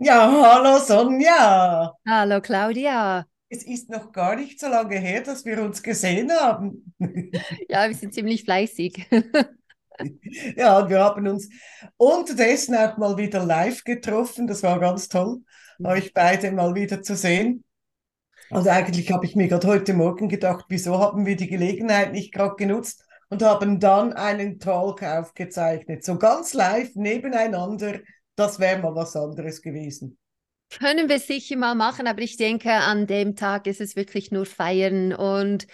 Ja, hallo Sonja. Hallo Claudia. Es ist noch gar nicht so lange her, dass wir uns gesehen haben. Ja, wir sind ziemlich fleißig. Ja, und wir haben uns unterdessen auch mal wieder live getroffen. Das war ganz toll, euch beide mal wieder zu sehen. Also eigentlich habe ich mir gerade heute Morgen gedacht, wieso haben wir die Gelegenheit nicht gerade genutzt und haben dann einen Talk aufgezeichnet. So ganz live nebeneinander. Das wäre mal was anderes gewesen. Können wir sicher mal machen, aber ich denke, an dem Tag ist es wirklich nur feiern und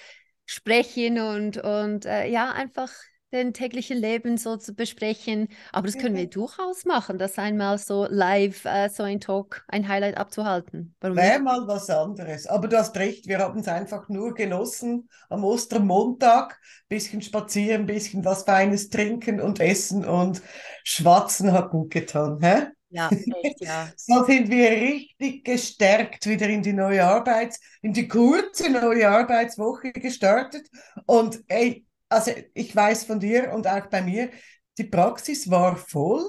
sprechen und, und äh, ja, einfach den täglichen Leben so zu besprechen. Aber das können wir durchaus machen, das einmal so live, äh, so ein Talk, ein Highlight abzuhalten. Warum Wäre mal was anderes. Aber du hast recht, wir haben es einfach nur genossen am Ostermontag. Bisschen spazieren, bisschen was Feines trinken und essen und schwatzen hat gut getan. Hä? Ja, echt, ja. so sind wir richtig gestärkt wieder in die neue Arbeits, in die kurze neue Arbeitswoche gestartet. Und ey, also ich weiß von dir und auch bei mir, die Praxis war voll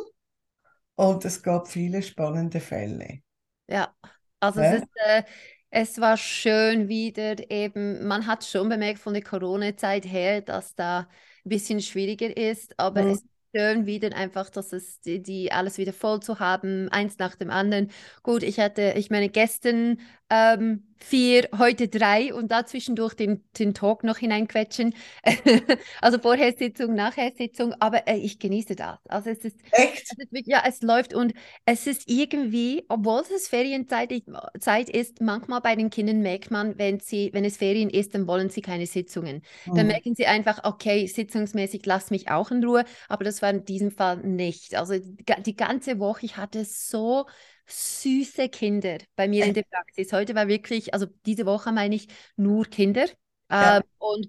und es gab viele spannende Fälle. Ja, also ja? es ist, äh, es war schön wieder eben, man hat schon bemerkt von der Corona-Zeit her, dass da ein bisschen schwieriger ist, aber mhm. es schön wieder einfach, dass es die, die, alles wieder voll zu haben, eins nach dem anderen. Gut, ich hatte, ich meine, gestern ähm, vier, heute drei und dazwischendurch den, den Talk noch hineinquetschen. also vorher Sitzung, nachher Sitzung, aber äh, ich genieße das. Also es ist echt, es ist, ja, es läuft und es ist irgendwie, obwohl es Ferienzeit Zeit ist, manchmal bei den Kindern merkt man, wenn sie, wenn es Ferien ist, dann wollen sie keine Sitzungen. Mhm. Dann merken sie einfach, okay, sitzungsmäßig lass mich auch in Ruhe, aber das war in diesem Fall nicht. Also die, die ganze Woche, ich hatte so süße Kinder bei mir in der Praxis. Heute war wirklich, also diese Woche meine ich nur Kinder. Ja. Ähm, und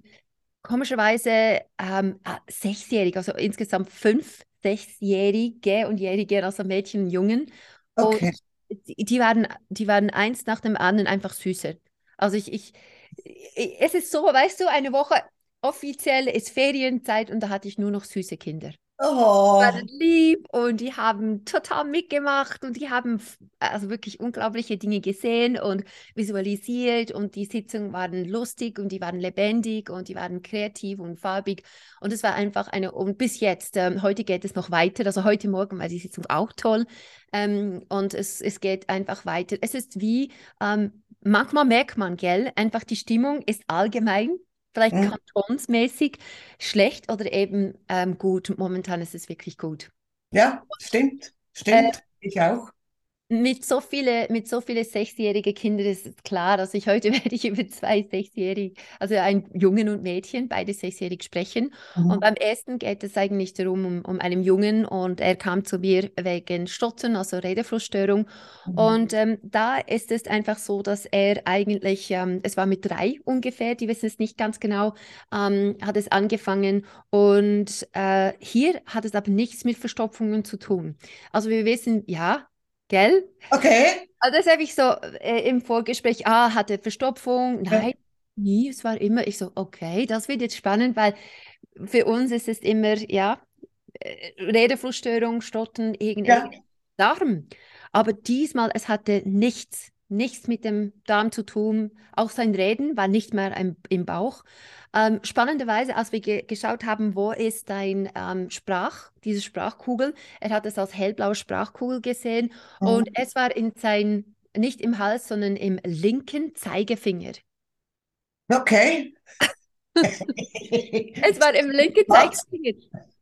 komischerweise ähm, ah, sechsjährige, also insgesamt fünf Sechsjährige und Jährige, also Mädchen und Jungen. Okay. Und die, waren, die waren eins nach dem anderen einfach süßer. Also ich, ich, es ist so, weißt du, eine Woche offiziell ist Ferienzeit und da hatte ich nur noch süße Kinder. Oh. waren lieb und die haben total mitgemacht und die haben also wirklich unglaubliche Dinge gesehen und visualisiert und die Sitzungen waren lustig und die waren lebendig und die waren kreativ und farbig und es war einfach eine und bis jetzt, ähm, heute geht es noch weiter, also heute Morgen war die Sitzung auch toll ähm, und es, es geht einfach weiter. Es ist wie, ähm, manchmal merkt man, gell, einfach die Stimmung ist allgemein vielleicht mhm. kantonsmäßig schlecht oder eben ähm, gut. Momentan ist es wirklich gut. Ja, stimmt. Stimmt. Äh, ich auch mit so viele, mit so viele sechsjährige Kinder ist es klar, dass ich heute werde ich über zwei sechsjährige, also ein Jungen und Mädchen, beide sechsjährig sprechen. Mhm. Und beim ersten geht es eigentlich darum, um, um einen Jungen und er kam zu mir wegen Stottern, also Redeflussstörung. Mhm. Und ähm, da ist es einfach so, dass er eigentlich, ähm, es war mit drei ungefähr, die wissen es nicht ganz genau, ähm, hat es angefangen. Und äh, hier hat es aber nichts mit Verstopfungen zu tun. Also wir wissen, ja, Gell? Okay. Also das habe ich so äh, im Vorgespräch, ah, hatte Verstopfung. Nein, ja. nie. Es war immer, ich so, okay, das wird jetzt spannend, weil für uns ist es immer, ja, äh, Redeflussstörung, Stotten, irgendwie ja. Darm. Aber diesmal, es hatte nichts nichts mit dem Darm zu tun. Auch sein Reden war nicht mehr im, im Bauch. Ähm, spannenderweise, als wir ge geschaut haben, wo ist dein ähm, Sprach, diese Sprachkugel, er hat es als hellblaue Sprachkugel gesehen mhm. und es war in sein, nicht im Hals, sondern im linken Zeigefinger. Okay. es war im linken Zeigefinger.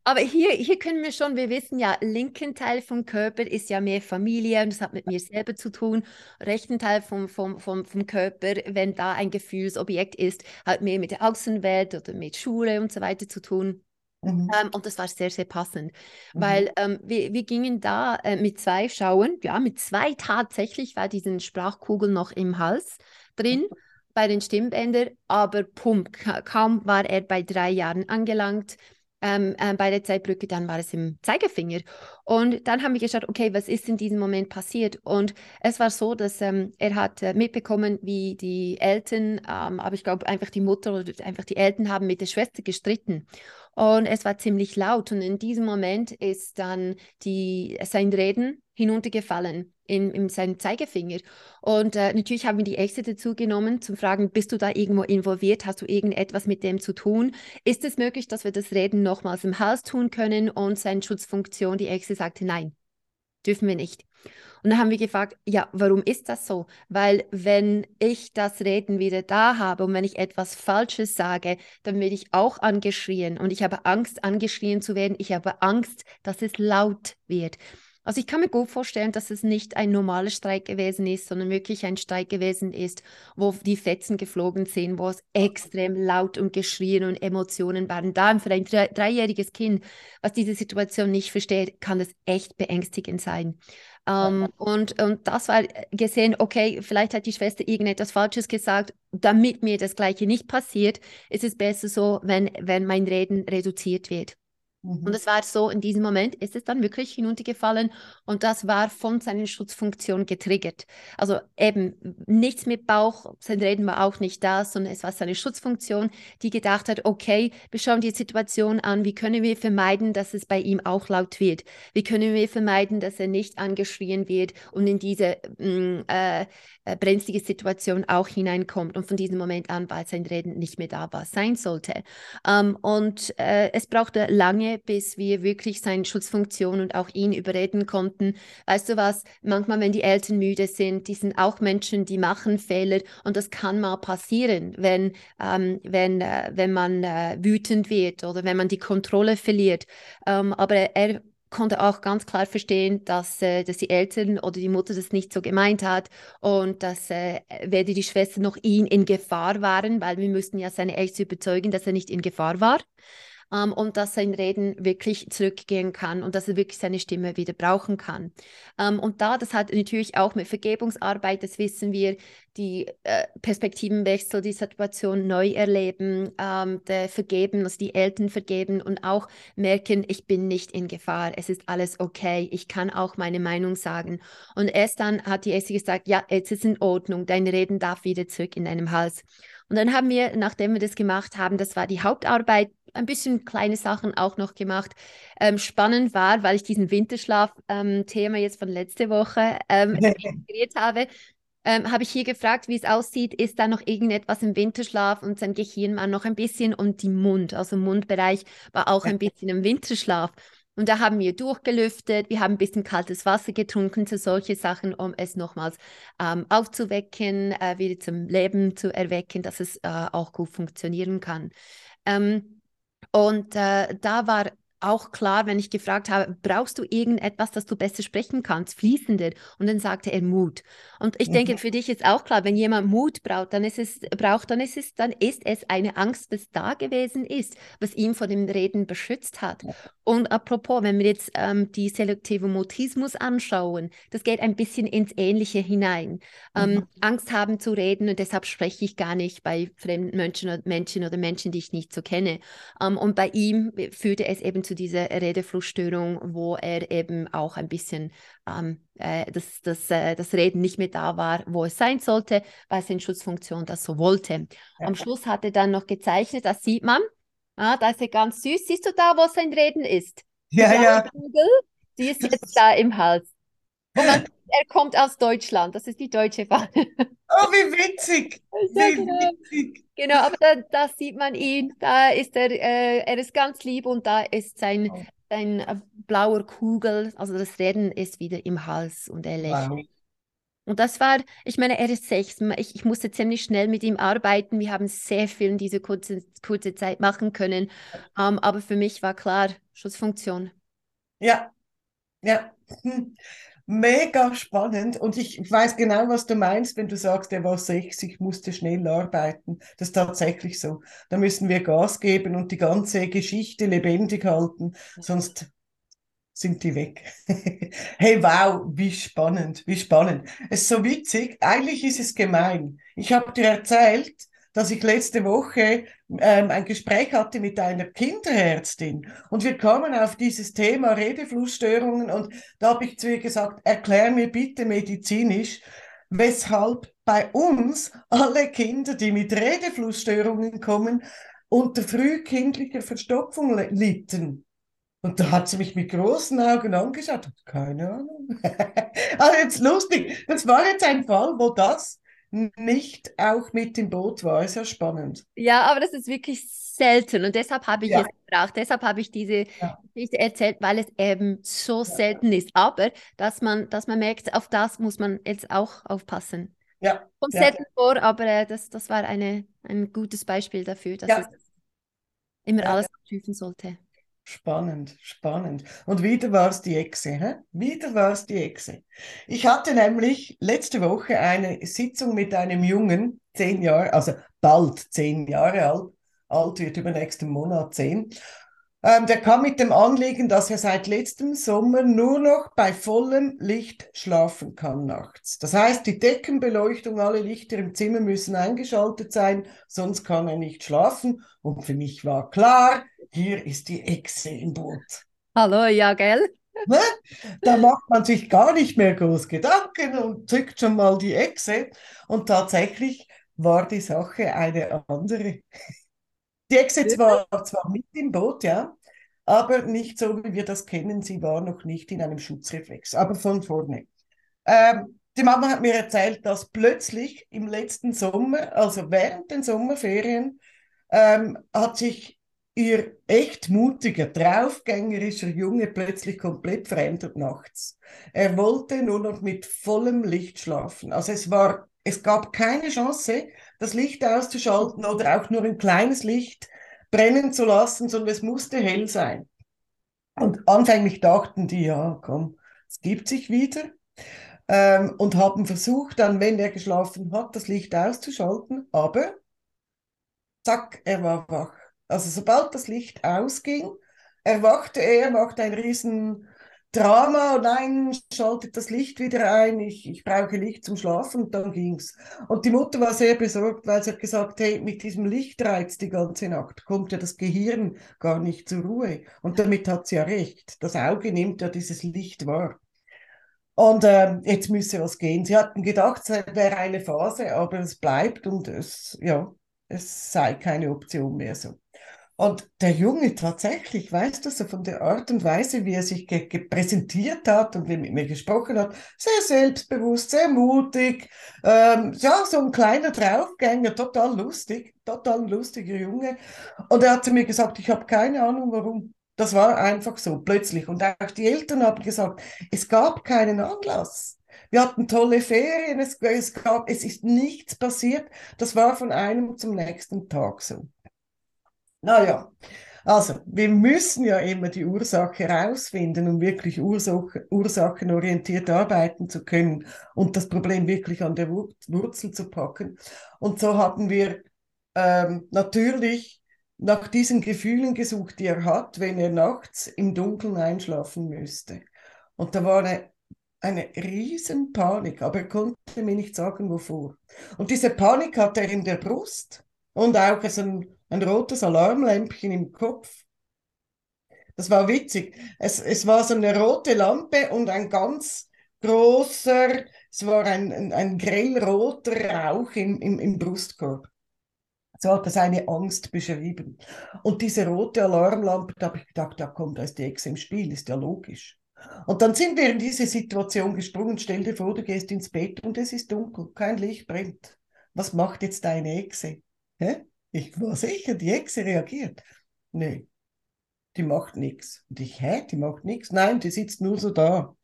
Aber hier, hier können wir schon, wir wissen ja, linken Teil vom Körper ist ja mehr Familie und das hat mit mir selber zu tun. Rechten Teil vom, vom, vom, vom Körper, wenn da ein Gefühlsobjekt ist, hat mehr mit der Außenwelt oder mit Schule und so weiter zu tun. Mhm. Ähm, und das war sehr, sehr passend, mhm. weil ähm, wir, wir gingen da äh, mit zwei schauen, ja, mit zwei tatsächlich war diesen Sprachkugel noch im Hals drin. Mhm. Bei den Stimmbändern, aber pump, kaum war er bei drei Jahren angelangt, ähm, äh, bei der Zeitbrücke, dann war es im Zeigefinger. Und dann haben wir geschaut, okay, was ist in diesem Moment passiert? Und es war so, dass ähm, er hat äh, mitbekommen, wie die Eltern, ähm, aber ich glaube einfach die Mutter oder einfach die Eltern haben mit der Schwester gestritten. und es war ziemlich laut. Und in diesem Moment ist dann die, sein Reden hinuntergefallen in, in seinen Zeigefinger. Und äh, natürlich haben wir die Ärzte dazu genommen, zum Fragen, bist du da irgendwo involviert? Hast du irgendetwas mit dem zu tun? Ist es möglich, dass wir das Reden nochmals im Hals tun können? Und seine Schutzfunktion, die Ärzte sagte, nein, dürfen wir nicht. Und dann haben wir gefragt, ja, warum ist das so? Weil wenn ich das Reden wieder da habe und wenn ich etwas Falsches sage, dann werde ich auch angeschrien und ich habe Angst, angeschrien zu werden. Ich habe Angst, dass es laut wird. Also ich kann mir gut vorstellen, dass es nicht ein normaler Streik gewesen ist, sondern wirklich ein Streik gewesen ist, wo die Fetzen geflogen sind, wo es extrem laut und geschrien und Emotionen waren. Da für ein dreijähriges Kind, was diese Situation nicht versteht, kann das echt beängstigend sein. Ähm, und, und das war gesehen, okay, vielleicht hat die Schwester irgendetwas Falsches gesagt, damit mir das Gleiche nicht passiert, ist es besser so, wenn, wenn mein Reden reduziert wird. Und mhm. es war so, in diesem Moment ist es dann wirklich hinuntergefallen und das war von seiner Schutzfunktion getriggert. Also eben nichts mit Bauch, sein Reden war auch nicht da, sondern es war seine Schutzfunktion, die gedacht hat, okay, wir schauen die Situation an, wie können wir vermeiden, dass es bei ihm auch laut wird? Wie können wir vermeiden, dass er nicht angeschrien wird und in diese mm, äh, äh, brenzlige Situation auch hineinkommt und von diesem Moment an, weil sein Reden nicht mehr da war, sein sollte. Ähm, und äh, es brauchte lange, bis wir wirklich seine Schutzfunktion und auch ihn überreden konnten. Weißt du was, manchmal, wenn die Eltern müde sind, die sind auch Menschen, die machen Fehler und das kann mal passieren, wenn, ähm, wenn, äh, wenn man äh, wütend wird oder wenn man die Kontrolle verliert. Ähm, aber er konnte auch ganz klar verstehen, dass, äh, dass die Eltern oder die Mutter das nicht so gemeint hat und dass äh, weder die Schwester noch ihn in Gefahr waren, weil wir müssten ja seine Eltern überzeugen, dass er nicht in Gefahr war ähm, und dass sein Reden wirklich zurückgehen kann und dass er wirklich seine Stimme wieder brauchen kann. Ähm, und da, das hat natürlich auch mit Vergebungsarbeit, das wissen wir, die äh, Perspektivenwechsel, die Situation neu erleben, ähm, der vergeben, also die Eltern vergeben und auch merken, ich bin nicht in Gefahr, es ist alles okay, ich kann auch meine Meinung sagen. Und erst dann hat die Essie gesagt, ja, jetzt ist in Ordnung, dein Reden darf wieder zurück in deinem Hals. Und dann haben wir, nachdem wir das gemacht haben, das war die Hauptarbeit, ein bisschen kleine Sachen auch noch gemacht. Ähm, spannend war, weil ich diesen Winterschlaf-Thema ähm, jetzt von letzter Woche ähm, integriert habe, ähm, habe ich hier gefragt, wie es aussieht. Ist da noch irgendetwas im Winterschlaf? Und sein Gehirn war noch ein bisschen und die Mund, also Mundbereich war auch ein bisschen im Winterschlaf. Und da haben wir durchgelüftet, wir haben ein bisschen kaltes Wasser getrunken, zu solche Sachen, um es nochmals ähm, aufzuwecken, äh, wieder zum Leben zu erwecken, dass es äh, auch gut funktionieren kann. Ähm, und äh, da war auch klar, wenn ich gefragt habe, brauchst du irgendetwas, das du besser sprechen kannst, fließender? Und dann sagte er Mut. Und ich mhm. denke, für dich ist auch klar, wenn jemand Mut braucht, dann ist es braucht, dann ist es, dann ist es eine Angst, was da gewesen ist, was ihn vor dem Reden beschützt hat. Ja. Und apropos, wenn wir jetzt ähm, die selektive Mutismus anschauen, das geht ein bisschen ins Ähnliche hinein. Ähm, mhm. Angst haben zu reden und deshalb spreche ich gar nicht bei fremden Menschen oder Menschen oder Menschen, die ich nicht so kenne. Ähm, und bei ihm führte es eben zu diese Redeflussstörung, wo er eben auch ein bisschen ähm, äh, das, das, äh, das Reden nicht mehr da war, wo es sein sollte, weil seine Schutzfunktion das so wollte. Ja. Am Schluss hat er dann noch gezeichnet, das sieht man. Ah, da ist er ganz süß. Siehst du da, wo sein Reden ist? Ja, ja. Die ist jetzt da im Hals. Er kommt aus Deutschland, das ist die deutsche Fahne. Oh, wie witzig! Wie genau. witzig! Genau, aber da, da, sieht man ihn, da ist er, äh, er ist ganz lieb und da ist sein, oh. sein blauer Kugel, also das Reden ist wieder im Hals und er lächelt. Wow. Und das war, ich meine, er ist sechs. Ich, ich musste ziemlich schnell mit ihm arbeiten. Wir haben sehr viel in dieser kurzen kurze Zeit machen können. Um, ähm, aber für mich war klar, Schutzfunktion. Ja, ja. Hm mega spannend und ich weiß genau, was du meinst, wenn du sagst, er war 60, musste schnell arbeiten. Das ist tatsächlich so. Da müssen wir Gas geben und die ganze Geschichte lebendig halten, sonst sind die weg. hey, wow, wie spannend, wie spannend. Es ist so witzig, eigentlich ist es gemein. Ich habe dir erzählt, dass ich letzte Woche ähm, ein Gespräch hatte mit einer Kinderärztin und wir kamen auf dieses Thema Redeflussstörungen und da habe ich zu ihr gesagt, erklär mir bitte medizinisch, weshalb bei uns alle Kinder, die mit Redeflussstörungen kommen, unter frühkindlicher Verstopfung litten. Und da hat sie mich mit großen Augen angeschaut. Keine Ahnung. also jetzt lustig. Das war jetzt ein Fall, wo das nicht auch mit im Boot war. Ist ja spannend. Ja, aber das ist wirklich selten und deshalb habe ich ja. es gebraucht. Deshalb habe ich diese ja. Geschichte erzählt, weil es eben so ja. selten ist. Aber dass man, dass man merkt, auf das muss man jetzt auch aufpassen. Ja. Kommt selten vor, aber äh, das, das war eine, ein gutes Beispiel dafür, dass es immer alles prüfen sollte. Spannend, spannend. Und wieder war es die Echse. Hä? Wieder war es die Echse. Ich hatte nämlich letzte Woche eine Sitzung mit einem Jungen, zehn Jahre, also bald zehn Jahre alt, alt wird übernächsten Monat zehn. Ähm, der kam mit dem Anliegen, dass er seit letztem Sommer nur noch bei vollem Licht schlafen kann nachts. Das heißt, die Deckenbeleuchtung, alle Lichter im Zimmer müssen eingeschaltet sein, sonst kann er nicht schlafen. Und für mich war klar, hier ist die Echse im Boot. Hallo, ja, gell? Ne? Da macht man sich gar nicht mehr groß Gedanken und zückt schon mal die Echse. Und tatsächlich war die Sache eine andere. Die Echse war zwar mit im Boot, ja, aber nicht so, wie wir das kennen. Sie war noch nicht in einem Schutzreflex, aber von vorne. Ähm, die Mama hat mir erzählt, dass plötzlich im letzten Sommer, also während den Sommerferien, ähm, hat sich ihr echt mutiger, draufgängerischer Junge plötzlich komplett verändert nachts. Er wollte nur noch mit vollem Licht schlafen. Also es war, es gab keine Chance, das Licht auszuschalten oder auch nur ein kleines Licht brennen zu lassen, sondern es musste hell sein. Und anfänglich dachten die, ja, komm, es gibt sich wieder. Ähm, und haben versucht, dann, wenn er geschlafen hat, das Licht auszuschalten, aber zack, er war wach. Also sobald das Licht ausging, erwachte er, machte ein riesen Drama, nein, schaltet das Licht wieder ein, ich, ich brauche Licht zum Schlafen und dann ging's. Und die Mutter war sehr besorgt, weil sie hat gesagt, hey, mit diesem Lichtreiz die ganze Nacht kommt ja das Gehirn gar nicht zur Ruhe. Und damit hat sie ja recht. Das Auge nimmt ja dieses Licht wahr. Und äh, jetzt müsse was gehen. Sie hatten gedacht, es wäre eine Phase, aber es bleibt und es, ja, es sei keine Option mehr so. Und der Junge tatsächlich, weißt du, so von der Art und Weise, wie er sich präsentiert hat und wie er mit mir gesprochen hat, sehr selbstbewusst, sehr mutig, ähm, ja, so ein kleiner Draufgänger, total lustig, total lustiger Junge. Und er hat zu mir gesagt, ich habe keine Ahnung warum. Das war einfach so, plötzlich. Und auch die Eltern haben gesagt, es gab keinen Anlass. Wir hatten tolle Ferien, es, es, gab, es ist nichts passiert. Das war von einem zum nächsten Tag so. Naja, also wir müssen ja immer die Ursache herausfinden, um wirklich Ursache, ursachenorientiert arbeiten zu können und das Problem wirklich an der Wurzel zu packen. Und so haben wir ähm, natürlich nach diesen Gefühlen gesucht, die er hat, wenn er nachts im Dunkeln einschlafen müsste. Und da war eine, eine riesen Panik, aber er konnte mir nicht sagen, wovor. Und diese Panik hatte er in der Brust und auch ein ein rotes Alarmlämpchen im Kopf. Das war witzig. Es, es war so eine rote Lampe und ein ganz großer, es war ein, ein, ein grellroter Rauch im, im, im Brustkorb. So hat er seine Angst beschrieben. Und diese rote Alarmlampe, da habe ich gedacht, da kommt, da ist die Ex im Spiel, ist ja logisch. Und dann sind wir in diese Situation gesprungen. Stell dir vor, du gehst ins Bett und es ist dunkel, kein Licht brennt. Was macht jetzt deine Exe? Hä? Ich war sicher, die Hexe reagiert. Nee, die macht nichts. Und ich, hä, die macht nichts? Nein, die sitzt nur so da.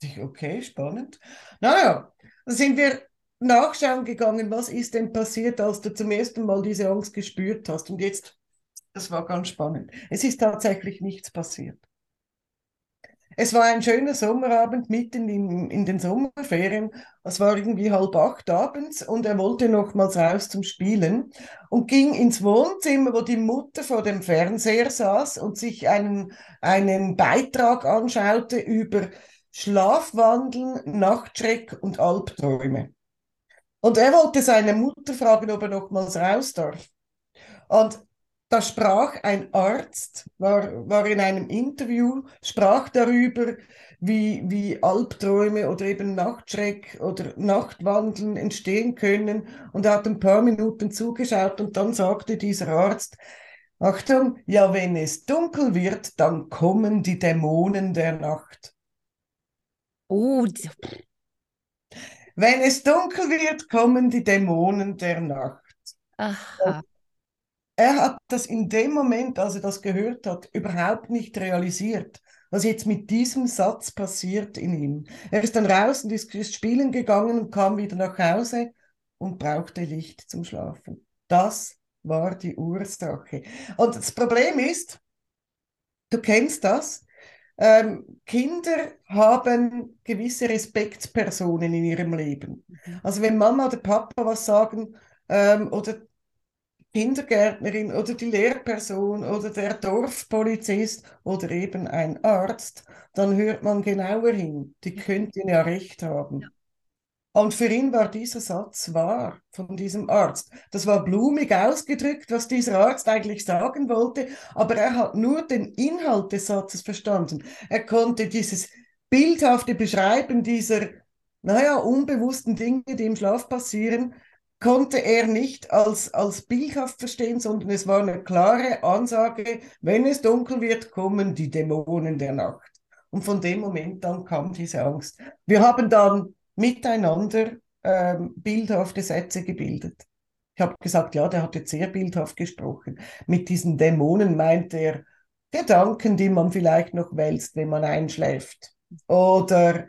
Ich, okay, spannend. Naja, dann sind wir nachschauen gegangen, was ist denn passiert, als du zum ersten Mal diese Angst gespürt hast. Und jetzt, das war ganz spannend. Es ist tatsächlich nichts passiert. Es war ein schöner Sommerabend mitten in, in den Sommerferien. Es war irgendwie halb acht abends und er wollte nochmals raus zum Spielen und ging ins Wohnzimmer, wo die Mutter vor dem Fernseher saß und sich einen, einen Beitrag anschaute über Schlafwandeln, Nachtschreck und Albträume. Und er wollte seine Mutter fragen, ob er nochmals raus darf. Und da sprach ein Arzt, war, war in einem Interview, sprach darüber, wie, wie Albträume oder eben Nachtschreck oder Nachtwandeln entstehen können. Und er hat ein paar Minuten zugeschaut und dann sagte dieser Arzt, Achtung, ja, wenn es dunkel wird, dann kommen die Dämonen der Nacht. Oh, Wenn es dunkel wird, kommen die Dämonen der Nacht. aha. Er hat das in dem Moment, als er das gehört hat, überhaupt nicht realisiert, was jetzt mit diesem Satz passiert in ihm. Er ist dann raus und ist, spielen gegangen und kam wieder nach Hause und brauchte Licht zum Schlafen. Das war die Ursache. Und das Problem ist, du kennst das, ähm, Kinder haben gewisse Respektspersonen in ihrem Leben. Also wenn Mama oder Papa was sagen ähm, oder Kindergärtnerin oder die Lehrperson oder der Dorfpolizist oder eben ein Arzt, dann hört man genauer hin. Die könnten ja recht haben. Und für ihn war dieser Satz wahr von diesem Arzt. Das war blumig ausgedrückt, was dieser Arzt eigentlich sagen wollte, aber er hat nur den Inhalt des Satzes verstanden. Er konnte dieses bildhafte Beschreiben dieser, naja, unbewussten Dinge, die im Schlaf passieren, konnte er nicht als, als bildhaft verstehen, sondern es war eine klare Ansage, wenn es dunkel wird, kommen die Dämonen der Nacht. Und von dem Moment an kam diese Angst. Wir haben dann miteinander ähm, bildhafte Sätze gebildet. Ich habe gesagt, ja, der hat jetzt sehr bildhaft gesprochen. Mit diesen Dämonen meint er Gedanken, die man vielleicht noch wälzt, wenn man einschläft. Oder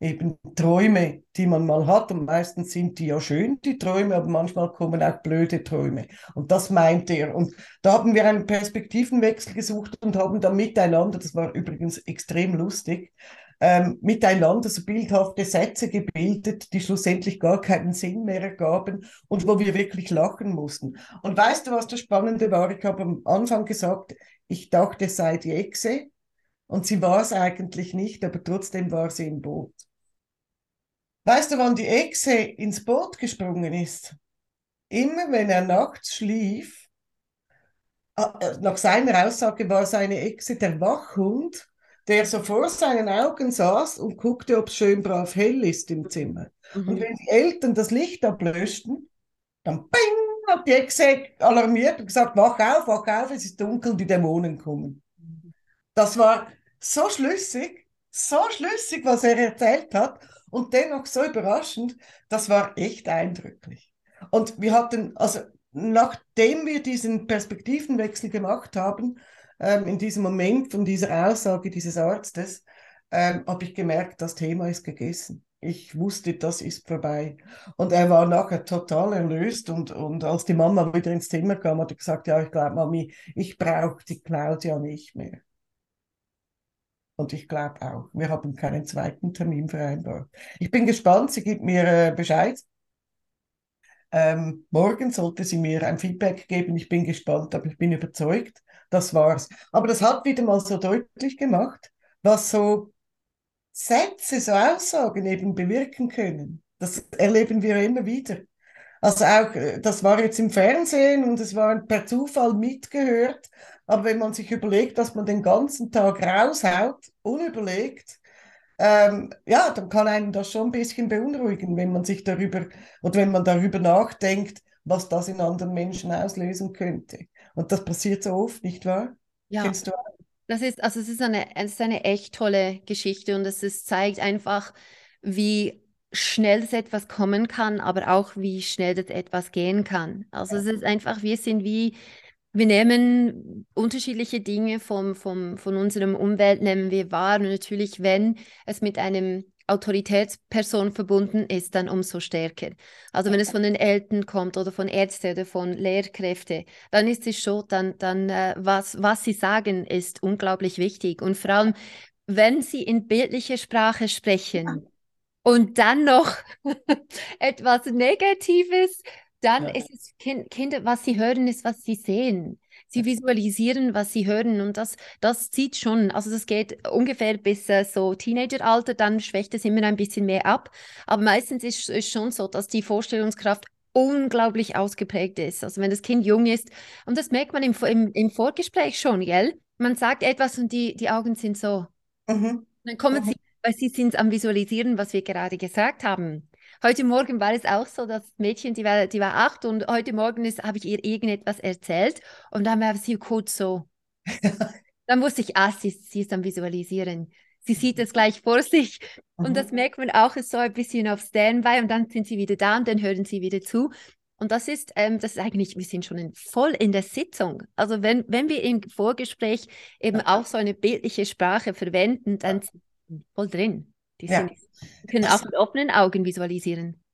eben Träume, die man mal hat. Und meistens sind die ja schön, die Träume, aber manchmal kommen auch blöde Träume. Und das meint er. Und da haben wir einen Perspektivenwechsel gesucht und haben dann miteinander, das war übrigens extrem lustig, ähm, miteinander so bildhafte Sätze gebildet, die schlussendlich gar keinen Sinn mehr ergaben und wo wir wirklich lachen mussten. Und weißt du, was das Spannende war? Ich habe am Anfang gesagt, ich dachte, es sei die Echse. Und sie war es eigentlich nicht, aber trotzdem war sie im Boot. Weißt du, wann die Echse ins Boot gesprungen ist? Immer wenn er nachts schlief, ah, äh, nach seiner Aussage war seine Echse der Wachhund, der so vor seinen Augen saß und guckte, ob es schön brav hell ist im Zimmer. Mhm. Und wenn die Eltern das Licht ablöschten, dann bing, hat die Echse alarmiert und gesagt, wach auf, wach auf, es ist dunkel, die Dämonen kommen. Das war so schlüssig, so schlüssig, was er erzählt hat und dennoch so überraschend, das war echt eindrücklich. Und wir hatten, also nachdem wir diesen Perspektivenwechsel gemacht haben, ähm, in diesem Moment von dieser Aussage dieses Arztes, ähm, habe ich gemerkt, das Thema ist gegessen. Ich wusste, das ist vorbei. Und er war nachher total erlöst. Und, und als die Mama wieder ins Zimmer kam, hat er gesagt, ja, ich glaube, Mami, ich brauche die Claudia nicht mehr. Und ich glaube auch, wir haben keinen zweiten Termin vereinbart. Ich bin gespannt, sie gibt mir äh, Bescheid. Ähm, morgen sollte sie mir ein Feedback geben. Ich bin gespannt, aber ich bin überzeugt, das war's. Aber das hat wieder mal so deutlich gemacht, was so Sätze, so Aussagen eben bewirken können. Das erleben wir immer wieder. Also auch, äh, das war jetzt im Fernsehen und es war per Zufall mitgehört. Aber wenn man sich überlegt, dass man den ganzen Tag raushaut, unüberlegt, ähm, ja, dann kann einen das schon ein bisschen beunruhigen, wenn man sich darüber oder wenn man darüber nachdenkt, was das in anderen Menschen auslösen könnte. Und das passiert so oft, nicht wahr? Ja. Kennst du auch? Das ist, also es ist eine, es ist eine echt tolle Geschichte und es ist, zeigt einfach, wie schnell das etwas kommen kann, aber auch wie schnell das etwas gehen kann. Also es ist einfach, wir sind wie, wir nehmen unterschiedliche Dinge vom, vom, von unserem Umwelt, nehmen wir wahr. Und natürlich, wenn es mit einem Autoritätsperson verbunden ist, dann umso stärker. Also wenn es von den Eltern kommt oder von Ärzten oder von Lehrkräften, dann ist es schon, dann, dann äh, was, was sie sagen, ist unglaublich wichtig. Und vor allem, wenn sie in bildlicher Sprache sprechen, und dann noch etwas Negatives, dann ja. ist es kind, Kinder, was sie hören, ist, was sie sehen. Sie visualisieren, was sie hören und das, das zieht schon. Also das geht ungefähr bis äh, so Teenageralter, dann schwächt es immer ein bisschen mehr ab. Aber meistens ist es schon so, dass die Vorstellungskraft unglaublich ausgeprägt ist. Also wenn das Kind jung ist, und das merkt man im, im, im Vorgespräch schon, gell? Man sagt etwas und die, die Augen sind so. Mhm. Dann kommen mhm. sie weil sie sind am Visualisieren, was wir gerade gesagt haben. Heute Morgen war es auch so, das Mädchen, die war, die war acht und heute Morgen habe ich ihr irgendetwas erzählt und dann war sie kurz so. dann wusste ich, ah, sie, sie ist am Visualisieren. Sie sieht es gleich vor sich und mhm. das merkt man auch, ist so ein bisschen auf Standby und dann sind sie wieder da und dann hören sie wieder zu. Und das ist, ähm, das ist eigentlich, wir sind schon in, voll in der Sitzung. Also wenn, wenn wir im Vorgespräch eben auch so eine bildliche Sprache verwenden, dann sind wir voll drin. Die sind, ja. können auch mit offenen Augen visualisieren.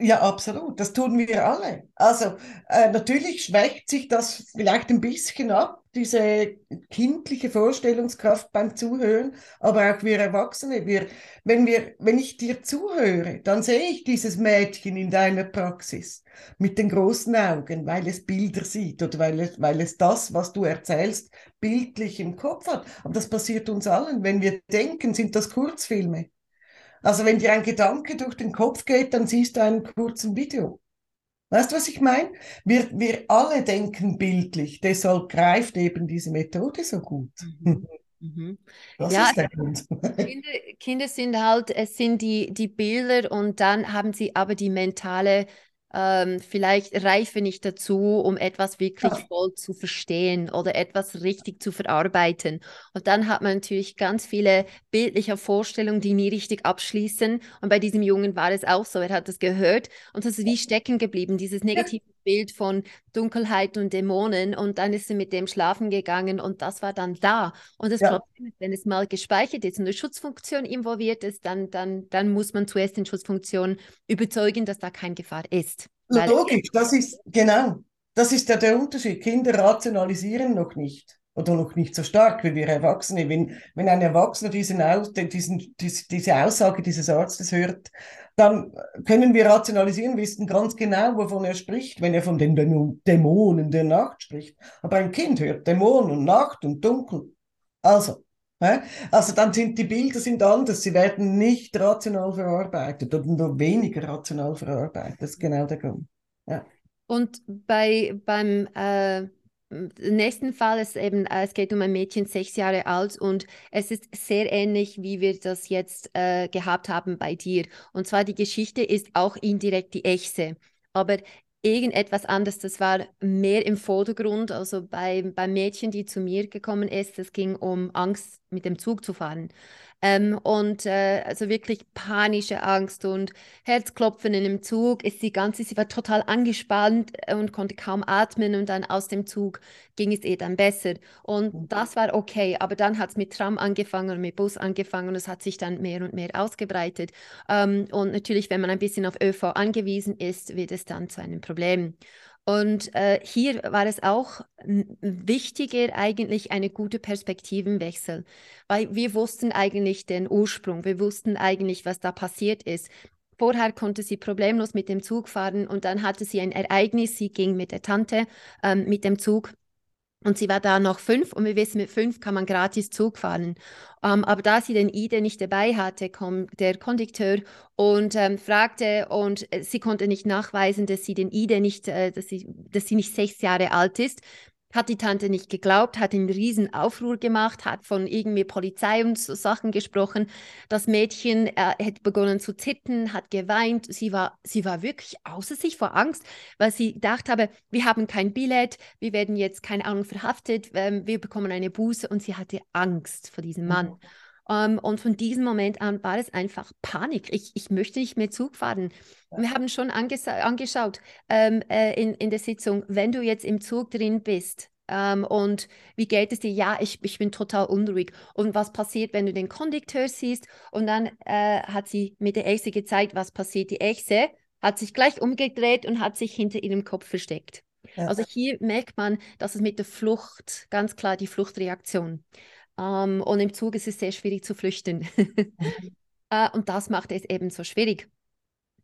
Ja, absolut. Das tun wir alle. Also äh, natürlich schwächt sich das vielleicht ein bisschen ab, diese kindliche Vorstellungskraft beim Zuhören, aber auch wir Erwachsene, wir, wenn, wir, wenn ich dir zuhöre, dann sehe ich dieses Mädchen in deiner Praxis mit den großen Augen, weil es Bilder sieht oder weil es, weil es das, was du erzählst, bildlich im Kopf hat. Aber das passiert uns allen. Wenn wir denken, sind das Kurzfilme. Also wenn dir ein Gedanke durch den Kopf geht, dann siehst du einen kurzen Video. Weißt du, was ich meine? Wir, wir alle denken bildlich, deshalb greift eben diese Methode so gut. Mhm. Mhm. Das ja, ist der Grund. Kinder, Kinder sind halt, es sind die, die Bilder und dann haben sie aber die mentale ähm, vielleicht reife nicht dazu, um etwas wirklich ja. voll zu verstehen oder etwas richtig zu verarbeiten. Und dann hat man natürlich ganz viele bildliche Vorstellungen, die nie richtig abschließen. Und bei diesem Jungen war es auch so. Er hat das gehört und das ist wie stecken geblieben, dieses negative Bild von Dunkelheit und Dämonen und dann ist sie mit dem schlafen gegangen und das war dann da. Und das ja. Problem ist, wenn es mal gespeichert ist und eine Schutzfunktion involviert ist, dann, dann, dann muss man zuerst den Schutzfunktion überzeugen, dass da keine Gefahr ist. Logisch, das ist genau, das ist der, der Unterschied. Kinder rationalisieren noch nicht oder noch nicht so stark wie wir Erwachsene. Wenn, wenn ein Erwachsener diesen, diesen, diese, diese Aussage dieses Arztes hört, dann können wir rationalisieren, wissen ganz genau, wovon er spricht, wenn er von den Dämonen der Nacht spricht. Aber ein Kind hört Dämonen und Nacht und Dunkel. Also, also dann sind die Bilder sind anders, sie werden nicht rational verarbeitet oder nur weniger rational verarbeitet. Das ist genau der Grund. Ja. Und bei, beim äh, im nächsten Fall ist eben, äh, es geht um ein Mädchen, sechs Jahre alt und es ist sehr ähnlich, wie wir das jetzt äh, gehabt haben bei dir. Und zwar die Geschichte ist auch indirekt die Echse. Aber irgendetwas anderes, das war mehr im Vordergrund. Also bei, beim Mädchen, die zu mir gekommen ist, es ging um Angst, mit dem Zug zu fahren. Ähm, und äh, also wirklich panische Angst und Herzklopfen in dem Zug. Ist sie ganze, sie war total angespannt und konnte kaum atmen und dann aus dem Zug ging es ihr dann besser. Und mhm. das war okay, aber dann hat es mit Tram angefangen und mit Bus angefangen und es hat sich dann mehr und mehr ausgebreitet. Ähm, und natürlich, wenn man ein bisschen auf ÖV angewiesen ist, wird es dann zu einem Problem. Und äh, hier war es auch wichtiger, eigentlich eine gute Perspektivenwechsel, weil wir wussten eigentlich den Ursprung, wir wussten eigentlich, was da passiert ist. Vorher konnte sie problemlos mit dem Zug fahren und dann hatte sie ein Ereignis, sie ging mit der Tante ähm, mit dem Zug und sie war da noch fünf und wir wissen, mit fünf kann man gratis Zug fahren. Ähm, aber da sie den ID nicht dabei hatte, kam der Kondukteur und ähm, fragte und äh, sie konnte nicht nachweisen, dass sie den ID nicht, äh, dass, sie, dass sie nicht sechs Jahre alt ist hat die Tante nicht geglaubt, hat einen riesen Aufruhr gemacht, hat von irgendwie Polizei und so Sachen gesprochen. Das Mädchen äh, hat begonnen zu zittern, hat geweint. Sie war, sie war wirklich außer sich vor Angst, weil sie gedacht habe, wir haben kein Billett, wir werden jetzt keine Ahnung verhaftet, ähm, wir bekommen eine Buße und sie hatte Angst vor diesem Mann. Mhm. Um, ähm, und von diesem Moment an war es einfach Panik. Ich, ich möchte nicht mehr Zug fahren. Ja. Wir haben schon angeschaut ähm, äh, in, in der Sitzung, wenn du jetzt im Zug drin bist, ähm, und wie geht es dir? Ja, ich, ich bin total unruhig. Und was passiert, wenn du den Kondukteur siehst? Und dann äh, hat sie mit der Echse gezeigt, was passiert. Die Echse hat sich gleich umgedreht und hat sich hinter ihrem Kopf versteckt. Ja. Also hier merkt man, dass es mit der Flucht, ganz klar die Fluchtreaktion. Ähm, und im Zug ist es sehr schwierig zu flüchten. Mhm. äh, und das macht es eben so schwierig.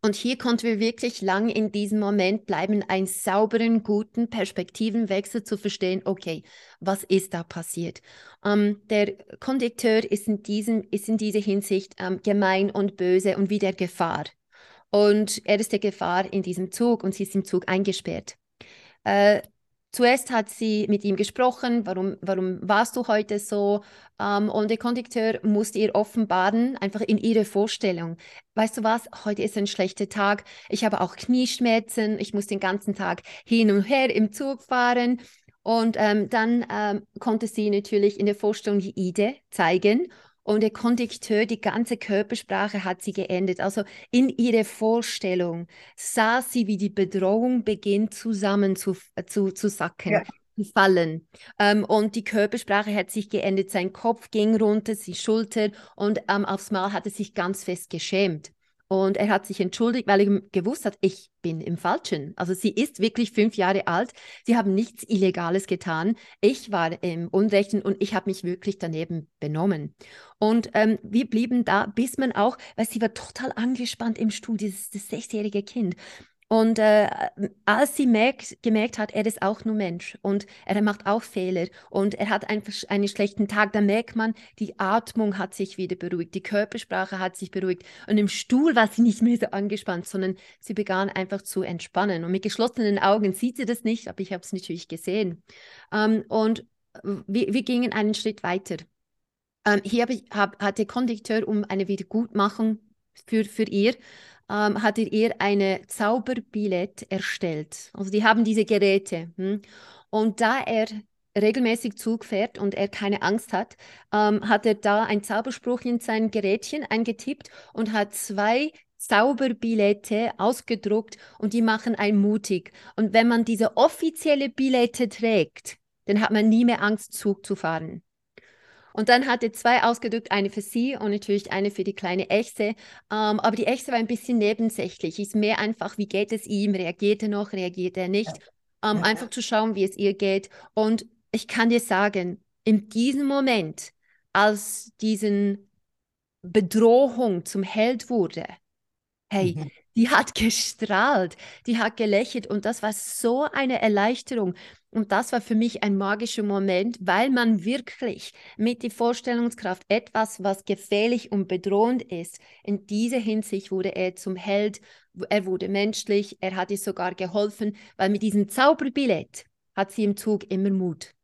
Und hier konnten wir wirklich lang in diesem Moment bleiben, einen sauberen, guten Perspektivenwechsel zu verstehen, okay, was ist da passiert? Ähm, der Kondukteur ist in, diesem, ist in dieser Hinsicht ähm, gemein und böse und wie der Gefahr. Und er ist der Gefahr in diesem Zug und sie ist im Zug eingesperrt. Äh, zuerst hat sie mit ihm gesprochen, warum, warum warst du heute so? Ähm, und der Kondukteur musste ihr offenbaren, einfach in ihre Vorstellung. Weißt du was, heute ist ein schlechter Tag, ich habe auch Knieschmerzen, ich muss den ganzen Tag hin und her im Zug fahren. Und ähm, dann ähm, konnte sie natürlich in der Vorstellung die Ide zeigen und der Kondukteur, die ganze Körpersprache hat sie geändert. Also in ihrer Vorstellung sah sie, wie die Bedrohung beginnt zusammen zu, zu, zu sacken. Ja fallen. Ähm, und die Körpersprache hat sich geändert. Sein Kopf ging runter, die Schulter und ähm, aufs Mal hat er sich ganz fest geschämt. Und er hat sich entschuldigt, weil er gewusst hat, ich bin im Falschen. Also sie ist wirklich fünf Jahre alt. Sie haben nichts Illegales getan. Ich war im Unrechten und ich habe mich wirklich daneben benommen. Und ähm, wir blieben da, bis man auch, weil sie war total angespannt im das, das sechsjährige Kind. Und äh, als sie merkt, gemerkt hat, er ist auch nur Mensch und er macht auch Fehler und er hat einfach einen schlechten Tag, dann merkt man, die Atmung hat sich wieder beruhigt, die Körpersprache hat sich beruhigt und im Stuhl war sie nicht mehr so angespannt, sondern sie begann einfach zu entspannen. Und mit geschlossenen Augen sieht sie das nicht, aber ich habe es natürlich gesehen. Ähm, und wir, wir, gingen einen Schritt weiter. Ähm, hier hab ich, hab, hat der Kondukteur um eine Wiedergutmachung für, für ihr ähm, hat er eine Zauberbillett erstellt. Also die haben diese Geräte. Hm? Und da er regelmäßig Zug fährt und er keine Angst hat, ähm, hat er da einen Zauberspruch in sein Gerätchen eingetippt und hat zwei Zauberbillette ausgedruckt und die machen einen mutig. Und wenn man diese offizielle Billette trägt, dann hat man nie mehr Angst, Zug zu fahren. Und dann hat er zwei ausgedrückt, eine für sie und natürlich eine für die kleine Echse. Ähm, aber die Echse war ein bisschen nebensächlich. Ist mehr einfach, wie geht es ihm? Reagiert er noch? Reagiert er nicht? Ähm, einfach zu schauen, wie es ihr geht. Und ich kann dir sagen, in diesem Moment, als diesen Bedrohung zum Held wurde, hey, mhm. Die hat gestrahlt, die hat gelächelt und das war so eine Erleichterung. Und das war für mich ein magischer Moment, weil man wirklich mit der Vorstellungskraft etwas, was gefährlich und bedrohend ist, in dieser Hinsicht wurde er zum Held, er wurde menschlich, er hat ihr sogar geholfen, weil mit diesem Zauberbillett hat sie im Zug immer Mut.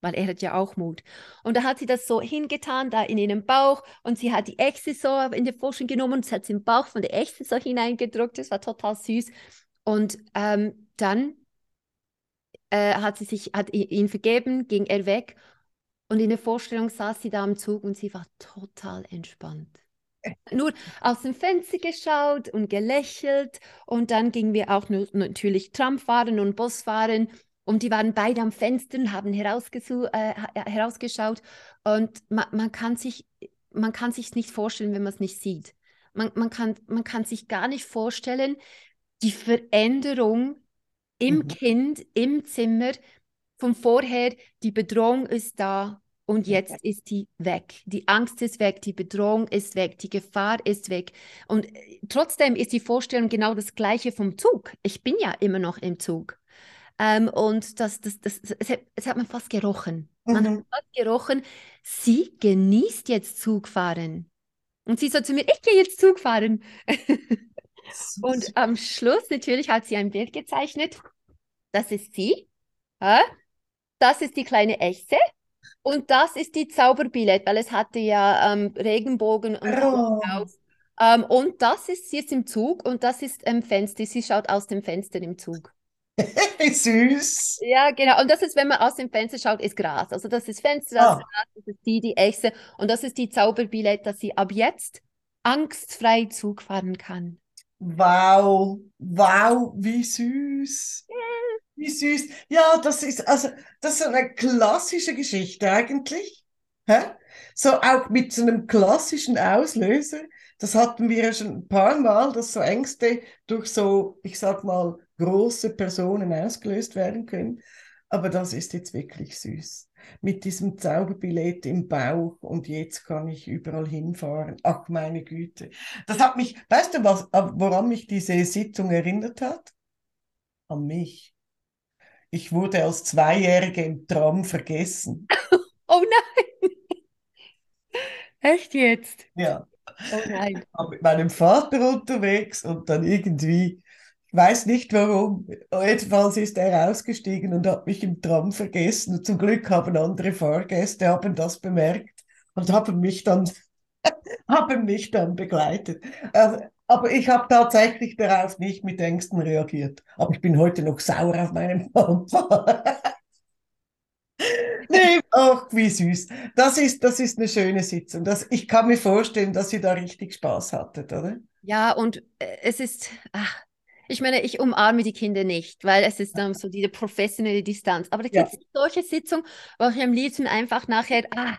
Weil er hat ja auch Mut. Und da hat sie das so hingetan, da in ihren Bauch, und sie hat die Echse so in der Forschung genommen und hat sie im Bauch von der Echse so hineingedrückt. Das war total süß. Und ähm, dann äh, hat sie sich, hat ihn vergeben, ging er weg und in der Vorstellung saß sie da am Zug und sie war total entspannt. Nur aus dem Fenster geschaut und gelächelt und dann gingen wir auch natürlich Tram fahren und Bus fahren und die waren beide am Fenster und haben äh, herausgeschaut und man, man, kann sich man kann sich nicht vorstellen, wenn man es nicht sieht. Man, man, kann, man kann sich gar nicht vorstellen, die Veränderung, im mhm. Kind, im Zimmer, von vorher, die Bedrohung ist da und jetzt ist die weg. Die Angst ist weg, die Bedrohung ist weg, die Gefahr ist weg. Und äh, trotzdem ist die Vorstellung genau das gleiche vom Zug. Ich bin ja immer noch im Zug. Ähm, und das, das, das, das, das hat man fast gerochen. Man mhm. hat fast gerochen, sie genießt jetzt Zugfahren. Und sie so zu mir, ich gehe jetzt Zug fahren. Und am Schluss natürlich hat sie ein Bild gezeichnet. Das ist sie. Ja? Das ist die kleine Echse. Und das ist die Zauberbillett, weil es hatte ja ähm, Regenbogen und oh. drauf. Ähm, und das ist, sie ist im Zug und das ist im Fenster. Sie schaut aus dem Fenster im Zug. Süß. Ja, genau. Und das ist, wenn man aus dem Fenster schaut, ist Gras. Also das ist Fenster, das, oh. ist, Gras, das ist die, die Echse. Und das ist die Zauberbillett, dass sie ab jetzt angstfrei Zug fahren kann. Wow, wow, wie süß. Wie süß. Ja, das ist also das ist eine klassische Geschichte eigentlich. Hä? So auch mit so einem klassischen Auslöser. Das hatten wir ja schon ein paar Mal, dass so Ängste durch so, ich sag mal, große Personen ausgelöst werden können. Aber das ist jetzt wirklich süß. Mit diesem Zauberbillett im Bauch und jetzt kann ich überall hinfahren. Ach meine Güte. Das hat mich, weißt du, was, woran mich diese Sitzung erinnert hat? An mich. Ich wurde als Zweijährige im Tram vergessen. Oh nein! Echt jetzt? Ja. Oh mit meinem Vater unterwegs und dann irgendwie Ich weiß nicht warum. Jedenfalls ist er ausgestiegen und hat mich im Tram vergessen. Und zum Glück haben andere Fahrgäste haben das bemerkt und haben mich dann, haben mich dann begleitet. Also, aber ich habe tatsächlich darauf nicht mit Ängsten reagiert. Aber ich bin heute noch sauer auf meinen Papa. ach, wie süß. Das ist, das ist eine schöne Sitzung. Das, ich kann mir vorstellen, dass ihr da richtig Spaß hattet, oder? Ja, und äh, es ist, ach, ich meine, ich umarme die Kinder nicht, weil es ist dann so diese professionelle Distanz. Aber da gibt es ja. solche Sitzungen, wo ich am liebsten einfach nachher, ah,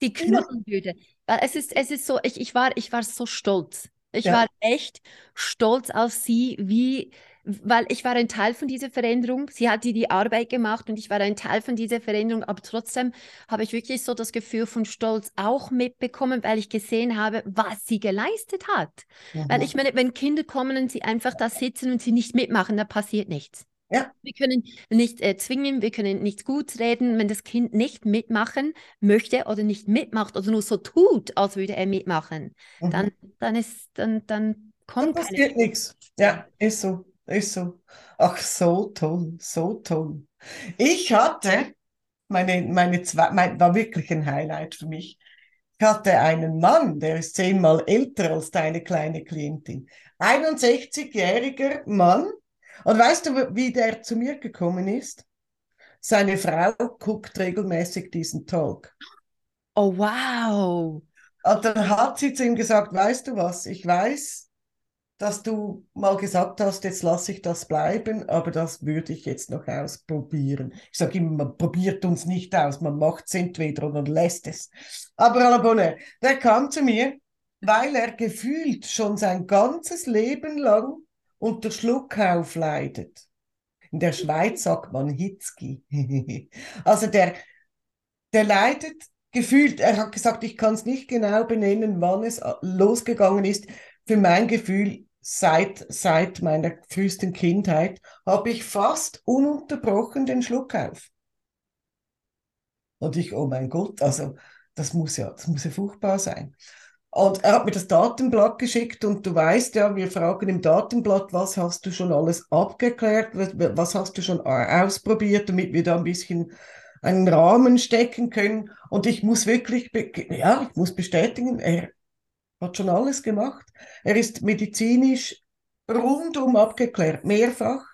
die knuddeln würde. Weil es ist, es ist so, ich, ich, war, ich war so stolz. Ich ja. war echt stolz auf sie, wie, weil ich war ein Teil von dieser Veränderung. Sie hat die, die Arbeit gemacht und ich war ein Teil von dieser Veränderung, aber trotzdem habe ich wirklich so das Gefühl von Stolz auch mitbekommen, weil ich gesehen habe, was sie geleistet hat. Mhm. Weil ich meine, wenn Kinder kommen und sie einfach da sitzen und sie nicht mitmachen, da passiert nichts. Ja. Wir können nicht äh, zwingen, wir können nicht gut reden, wenn das Kind nicht mitmachen möchte oder nicht mitmacht oder nur so tut, als würde er mitmachen. Mhm. Dann, dann ist, dann, dann kommt. Dann passiert nichts. Ja, ist so, ist so. Ach, so toll, so toll. Ich hatte meine, meine zwei, mein, war wirklich ein Highlight für mich. Ich hatte einen Mann, der ist zehnmal älter als deine kleine Klientin. 61-jähriger Mann, und weißt du, wie der zu mir gekommen ist? Seine Frau guckt regelmäßig diesen Talk. Oh, wow. Und dann hat sie zu ihm gesagt, weißt du was, ich weiß, dass du mal gesagt hast, jetzt lasse ich das bleiben, aber das würde ich jetzt noch ausprobieren. Ich sage immer, man probiert uns nicht aus, man macht es entweder oder lässt es. Aber à der kam zu mir, weil er gefühlt schon sein ganzes Leben lang unter Schluckauf leidet. In der Schweiz sagt man Hitzki. also der, der leidet gefühlt, er hat gesagt, ich kann es nicht genau benennen, wann es losgegangen ist. Für mein Gefühl, seit, seit meiner frühesten Kindheit, habe ich fast ununterbrochen den Schluckauf. Und ich, oh mein Gott, also das muss ja, das muss ja furchtbar sein. Und er hat mir das Datenblatt geschickt und du weißt ja, wir fragen im Datenblatt, was hast du schon alles abgeklärt, was hast du schon ausprobiert, damit wir da ein bisschen einen Rahmen stecken können. Und ich muss wirklich, ja, ich muss bestätigen, er hat schon alles gemacht. Er ist medizinisch rundum abgeklärt, mehrfach.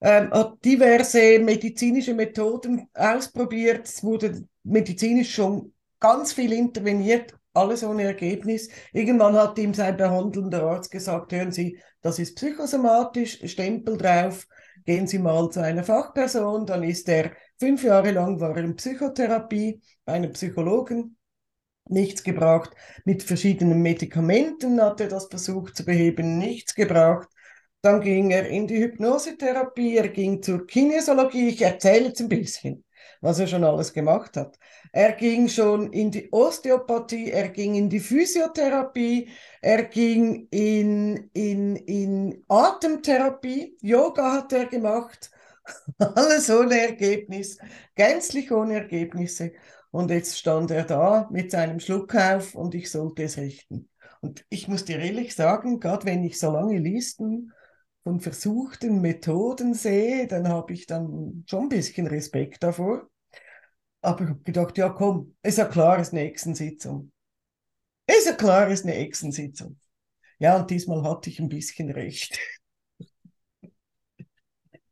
Ähm, hat diverse medizinische Methoden ausprobiert. Es wurde medizinisch schon ganz viel interveniert, alles ohne Ergebnis. Irgendwann hat ihm sein behandelnder Arzt gesagt, hören Sie, das ist psychosomatisch, Stempel drauf, gehen Sie mal zu einer Fachperson. Dann ist er fünf Jahre lang war er in Psychotherapie bei einem Psychologen, nichts gebracht. Mit verschiedenen Medikamenten hat er das versucht zu beheben, nichts gebracht. Dann ging er in die Hypnosetherapie, er ging zur Kinesiologie. Ich erzähle jetzt ein bisschen was er schon alles gemacht hat. Er ging schon in die Osteopathie, er ging in die Physiotherapie, er ging in, in, in Atemtherapie, Yoga hat er gemacht, alles ohne Ergebnis, gänzlich ohne Ergebnisse. Und jetzt stand er da mit seinem Schluckauf und ich sollte es richten. Und ich muss dir ehrlich sagen, gerade wenn ich so lange Listen von versuchten Methoden sehe, dann habe ich dann schon ein bisschen Respekt davor. Aber ich habe gedacht, ja komm, ist ja klar, ist eine Echsensitzung. Ist ja klar, ist eine Echsensitzung. Ja, und diesmal hatte ich ein bisschen recht.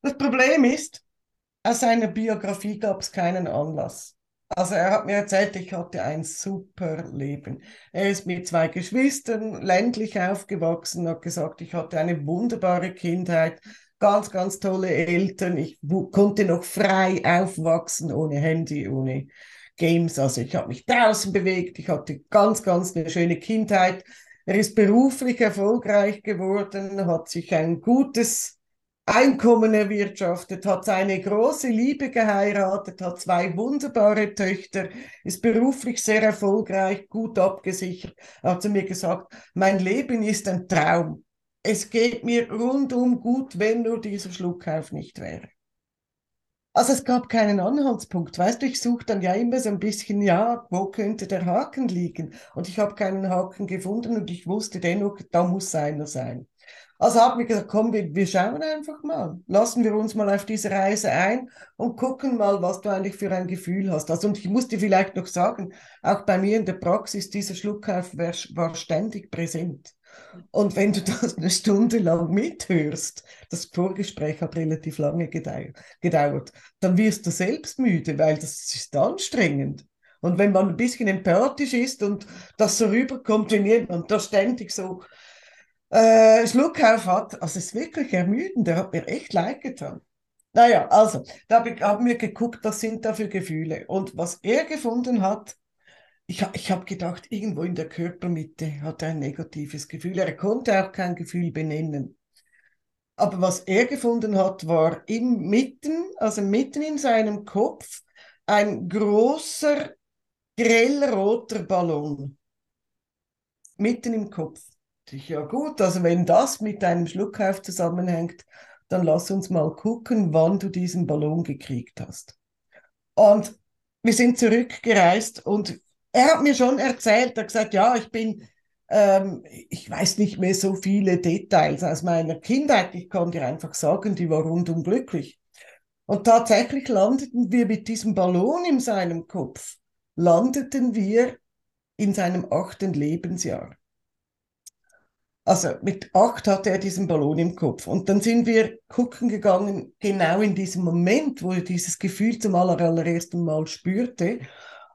Das Problem ist, aus seiner Biografie gab es keinen Anlass. Also er hat mir erzählt, ich hatte ein super Leben. Er ist mit zwei Geschwistern ländlich aufgewachsen, hat gesagt, ich hatte eine wunderbare Kindheit, ganz, ganz tolle Eltern. Ich konnte noch frei aufwachsen, ohne Handy, ohne Games. Also ich habe mich draußen bewegt, ich hatte ganz, ganz eine schöne Kindheit. Er ist beruflich erfolgreich geworden, hat sich ein gutes Einkommen erwirtschaftet, hat seine große Liebe geheiratet, hat zwei wunderbare Töchter, ist beruflich sehr erfolgreich, gut abgesichert. Er hat zu mir gesagt, mein Leben ist ein Traum. Es geht mir rundum gut, wenn nur dieser Schluckauf nicht wäre. Also es gab keinen Anhaltspunkt. Weißt du, ich suche dann ja immer so ein bisschen, ja, wo könnte der Haken liegen? Und ich habe keinen Haken gefunden und ich wusste dennoch, da muss einer sein. Also haben wir gesagt, komm, wir, schauen einfach mal. Lassen wir uns mal auf diese Reise ein und gucken mal, was du eigentlich für ein Gefühl hast. Also, und ich muss dir vielleicht noch sagen, auch bei mir in der Praxis, dieser Schluckauf war, war ständig präsent. Und wenn du das eine Stunde lang mithörst, das Vorgespräch hat relativ lange gedauert, dann wirst du selbst müde, weil das ist anstrengend. Und wenn man ein bisschen empathisch ist und das so rüberkommt, wenn jemand da ständig so äh, Schluckauf hat, also es ist wirklich ermüdend, der hat mir echt leid getan. Naja, also, da haben wir geguckt, was sind da für Gefühle. Und was er gefunden hat, ich, ich habe gedacht, irgendwo in der Körpermitte hat er ein negatives Gefühl. Er konnte auch kein Gefühl benennen. Aber was er gefunden hat, war im mitten, also mitten in seinem Kopf, ein großer, grellroter Ballon. Mitten im Kopf. Ich, ja gut, also wenn das mit einem Schluckauf zusammenhängt, dann lass uns mal gucken, wann du diesen Ballon gekriegt hast. Und wir sind zurückgereist und er hat mir schon erzählt, er hat gesagt, ja, ich bin, ähm, ich weiß nicht mehr so viele Details aus meiner Kindheit, ich kann dir einfach sagen, die war rundum glücklich. Und tatsächlich landeten wir mit diesem Ballon in seinem Kopf, landeten wir in seinem achten Lebensjahr. Also mit acht hatte er diesen Ballon im Kopf. Und dann sind wir gucken gegangen, genau in diesem Moment, wo er dieses Gefühl zum allerersten Mal spürte.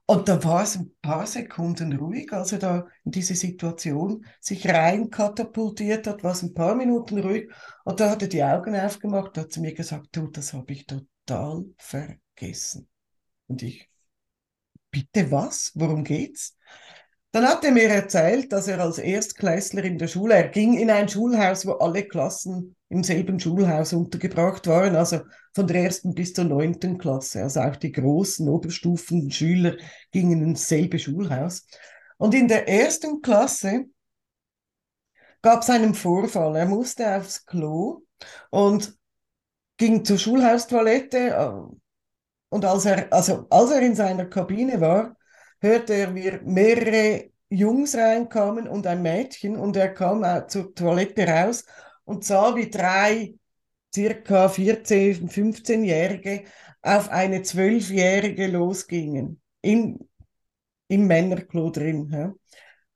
Und da war es ein paar Sekunden ruhig, als er da in diese Situation sich rein katapultiert hat, war es ein paar Minuten ruhig. Und da hat er die Augen aufgemacht, hat zu mir gesagt, du, das habe ich total vergessen. Und ich, bitte was? Worum geht's? Dann hat er mir erzählt, dass er als Erstklässler in der Schule, er ging in ein Schulhaus, wo alle Klassen im selben Schulhaus untergebracht waren, also von der ersten bis zur neunten Klasse. Also auch die großen Oberstufenschüler gingen ins selbe Schulhaus. Und in der ersten Klasse gab es einen Vorfall. Er musste aufs Klo und ging zur Schulhaustoilette. Und als er, also als er in seiner Kabine war, hörte er, wie mehrere Jungs reinkamen und ein Mädchen und er kam zur Toilette raus und sah, wie drei circa 14, 15-Jährige auf eine Zwölfjährige losgingen. In, Im Männerklo drin. Ja.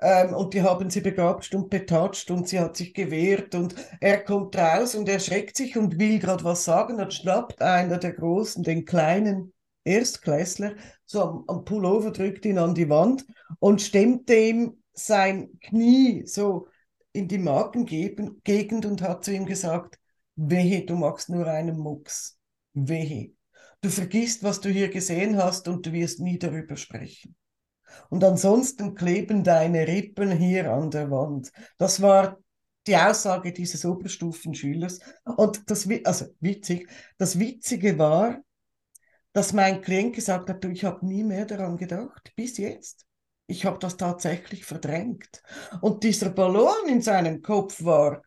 Ähm, und die haben sie begabst und betatscht und sie hat sich gewehrt und er kommt raus und erschreckt sich und will gerade was sagen. Dann schnappt einer der Großen den Kleinen Erstklässler so am, am Pullover, drückt ihn an die Wand und stemmte ihm sein Knie so in die Magengegend und hat zu ihm gesagt, wehe, du machst nur einen Mucks. Wehe. Du vergisst, was du hier gesehen hast und du wirst nie darüber sprechen. Und ansonsten kleben deine Rippen hier an der Wand. Das war die Aussage dieses Oberstufenschülers. Und das, also witzig, das Witzige war, dass mein Klient gesagt hat, du, ich habe nie mehr daran gedacht, bis jetzt. Ich habe das tatsächlich verdrängt. Und dieser Ballon in seinem Kopf war,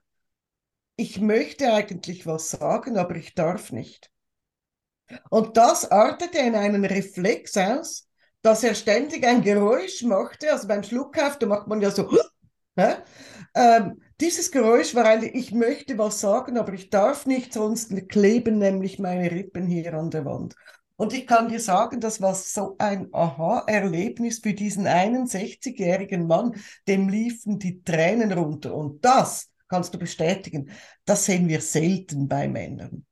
ich möchte eigentlich was sagen, aber ich darf nicht. Und das artete in einen Reflex aus, dass er ständig ein Geräusch machte. Also beim Schluckauf, da macht man ja so, ähm, dieses Geräusch war eigentlich, ich möchte was sagen, aber ich darf nicht, sonst kleben nämlich meine Rippen hier an der Wand. Und ich kann dir sagen, das war so ein Aha-Erlebnis für diesen 61-jährigen Mann. Dem liefen die Tränen runter. Und das kannst du bestätigen. Das sehen wir selten bei Männern.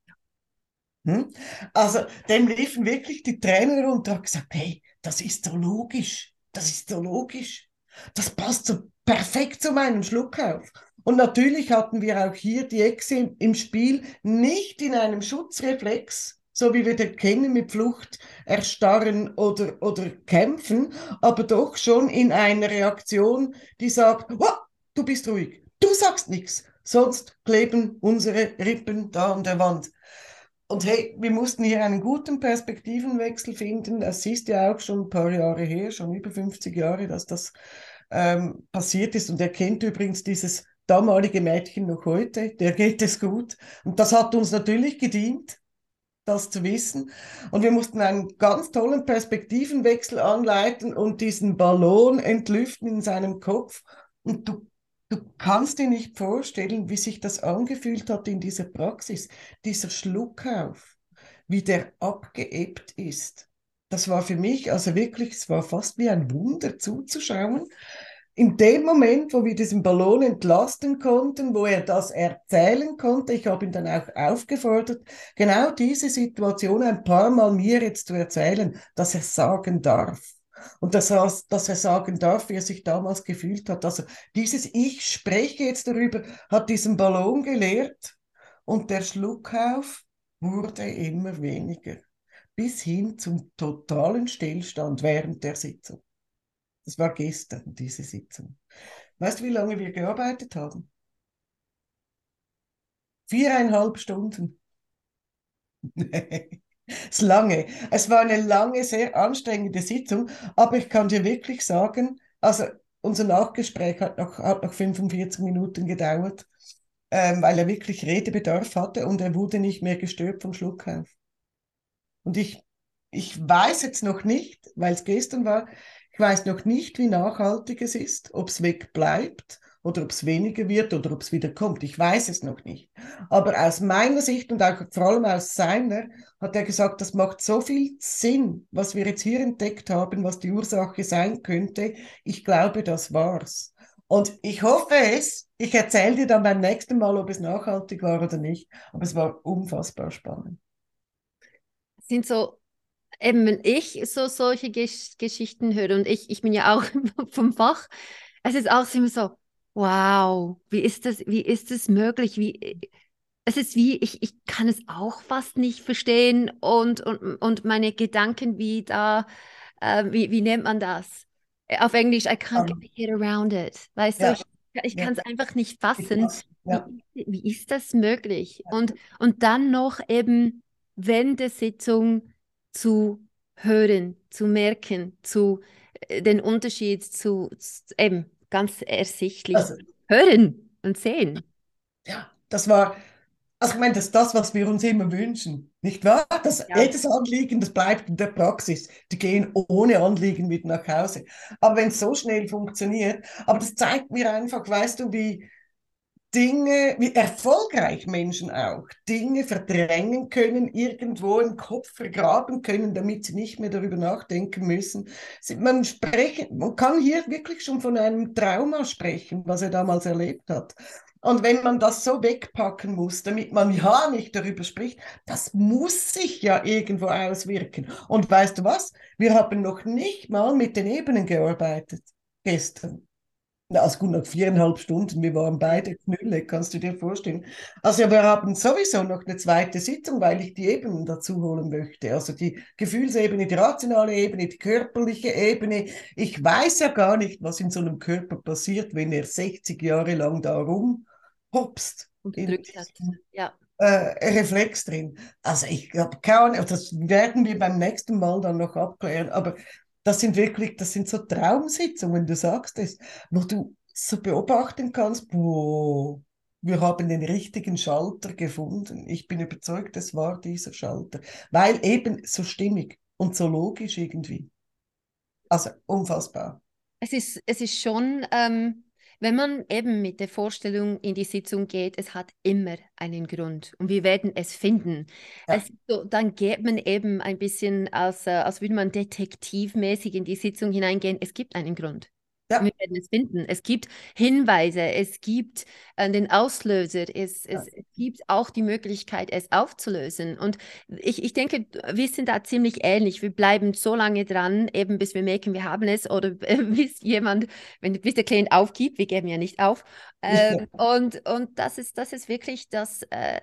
Hm? Also, dem liefen wirklich die Tränen runter. Er hat gesagt, hey, das ist so logisch. Das ist so logisch. Das passt so perfekt zu meinem Schluckauf. Und natürlich hatten wir auch hier die Echse im Spiel, nicht in einem Schutzreflex, so wie wir den kennen mit Flucht, erstarren oder, oder kämpfen, aber doch schon in einer Reaktion, die sagt, oh, du bist ruhig, du sagst nichts, sonst kleben unsere Rippen da an der Wand. Und hey, wir mussten hier einen guten Perspektivenwechsel finden. Das ist ja auch schon ein paar Jahre her, schon über 50 Jahre, dass das ähm, passiert ist. Und er kennt übrigens dieses damalige Mädchen noch heute. Der geht es gut. Und das hat uns natürlich gedient, das zu wissen. Und wir mussten einen ganz tollen Perspektivenwechsel anleiten und diesen Ballon entlüften in seinem Kopf. Und du Du kannst dir nicht vorstellen, wie sich das angefühlt hat in dieser Praxis, dieser Schluckauf, wie der abgeebbt ist. Das war für mich also wirklich, es war fast wie ein Wunder zuzuschauen. In dem Moment, wo wir diesen Ballon entlasten konnten, wo er das erzählen konnte, ich habe ihn dann auch aufgefordert, genau diese Situation ein paar Mal mir jetzt zu erzählen, dass er sagen darf. Und dass er, dass er sagen darf, wie er sich damals gefühlt hat. Also dieses Ich spreche jetzt darüber, hat diesen Ballon gelehrt und der Schluckauf wurde immer weniger, bis hin zum totalen Stillstand während der Sitzung. Das war gestern, diese Sitzung. Weißt du, wie lange wir gearbeitet haben? Viereinhalb Stunden. Es lange. Es war eine lange, sehr anstrengende Sitzung, aber ich kann dir wirklich sagen, also unser Nachgespräch hat noch, hat noch 45 Minuten gedauert, ähm, weil er wirklich Redebedarf hatte und er wurde nicht mehr gestört vom Schluckauf. Und ich, ich weiß jetzt noch nicht, weil es gestern war, ich weiß noch nicht, wie nachhaltig es ist, ob es wegbleibt oder ob es weniger wird oder ob es wieder kommt. Ich weiß es noch nicht. Aber aus meiner Sicht und auch vor allem aus seiner hat er gesagt, das macht so viel Sinn, was wir jetzt hier entdeckt haben, was die Ursache sein könnte. Ich glaube, das war's. Und ich hoffe es. Ich erzähle dir dann beim nächsten Mal, ob es nachhaltig war oder nicht. Aber es war unfassbar spannend. sind so eben wenn ich so solche Gesch Geschichten höre und ich, ich bin ja auch vom Fach, es ist auch immer so, Wow, wie ist das, wie ist das möglich? Wie, es ist wie, ich, ich kann es auch fast nicht verstehen und, und, und meine Gedanken wie da, äh, wie, wie nennt man das? Auf Englisch, I can't um, get around it. Weißt ja. du, ich, ich kann es ja. einfach nicht fassen. Ja. Wie, wie, ist das möglich? Und, und dann noch eben während der Sitzung zu hören, zu merken, zu äh, den Unterschied zu, zu eben ganz ersichtlich also, hören und sehen. Ja, das war, also ich meine, das ist das, was wir uns immer wünschen, nicht wahr? Das ja. jedes Anliegen, das bleibt in der Praxis. Die gehen ohne Anliegen wieder nach Hause. Aber wenn es so schnell funktioniert, aber das zeigt mir einfach, weißt du, wie, Dinge, wie erfolgreich Menschen auch, Dinge verdrängen können, irgendwo im Kopf vergraben können, damit sie nicht mehr darüber nachdenken müssen. Man, sprechen, man kann hier wirklich schon von einem Trauma sprechen, was er damals erlebt hat. Und wenn man das so wegpacken muss, damit man ja nicht darüber spricht, das muss sich ja irgendwo auswirken. Und weißt du was? Wir haben noch nicht mal mit den Ebenen gearbeitet gestern. Also gut, nach viereinhalb Stunden, wir waren beide Knülle, kannst du dir vorstellen. Also wir haben sowieso noch eine zweite Sitzung, weil ich die Ebenen dazu holen möchte. Also die Gefühlsebene, die rationale Ebene, die körperliche Ebene. Ich weiß ja gar nicht, was in so einem Körper passiert, wenn er 60 Jahre lang da rumhopst. Und gedrückt hat, ja. Äh, Reflex drin. Also ich habe keine Ahnung, das werden wir beim nächsten Mal dann noch abklären. Aber das sind wirklich, das sind so Traumsitzungen, du sagst es, wo du so beobachten kannst, boah, wir haben den richtigen Schalter gefunden. Ich bin überzeugt, es war dieser Schalter, weil eben so stimmig und so logisch irgendwie. Also unfassbar. Es ist, es ist schon ähm, wenn man eben mit der Vorstellung in die Sitzung geht, es hat immer einen Grund und wir werden es finden. Ja. Es, so, dann geht man eben ein bisschen, als, äh, als würde man detektivmäßig in die Sitzung hineingehen. Es gibt einen Grund. Ja. Wir werden es finden. Es gibt Hinweise, es gibt äh, den Auslöser, es, ja. es, es, gibt auch die Möglichkeit, es aufzulösen. Und ich, ich denke, wir sind da ziemlich ähnlich. Wir bleiben so lange dran, eben bis wir merken, wir haben es oder äh, bis jemand, wenn bis der Klient aufgibt, wir geben ja nicht auf. Äh, und, und das ist, das ist wirklich das, äh,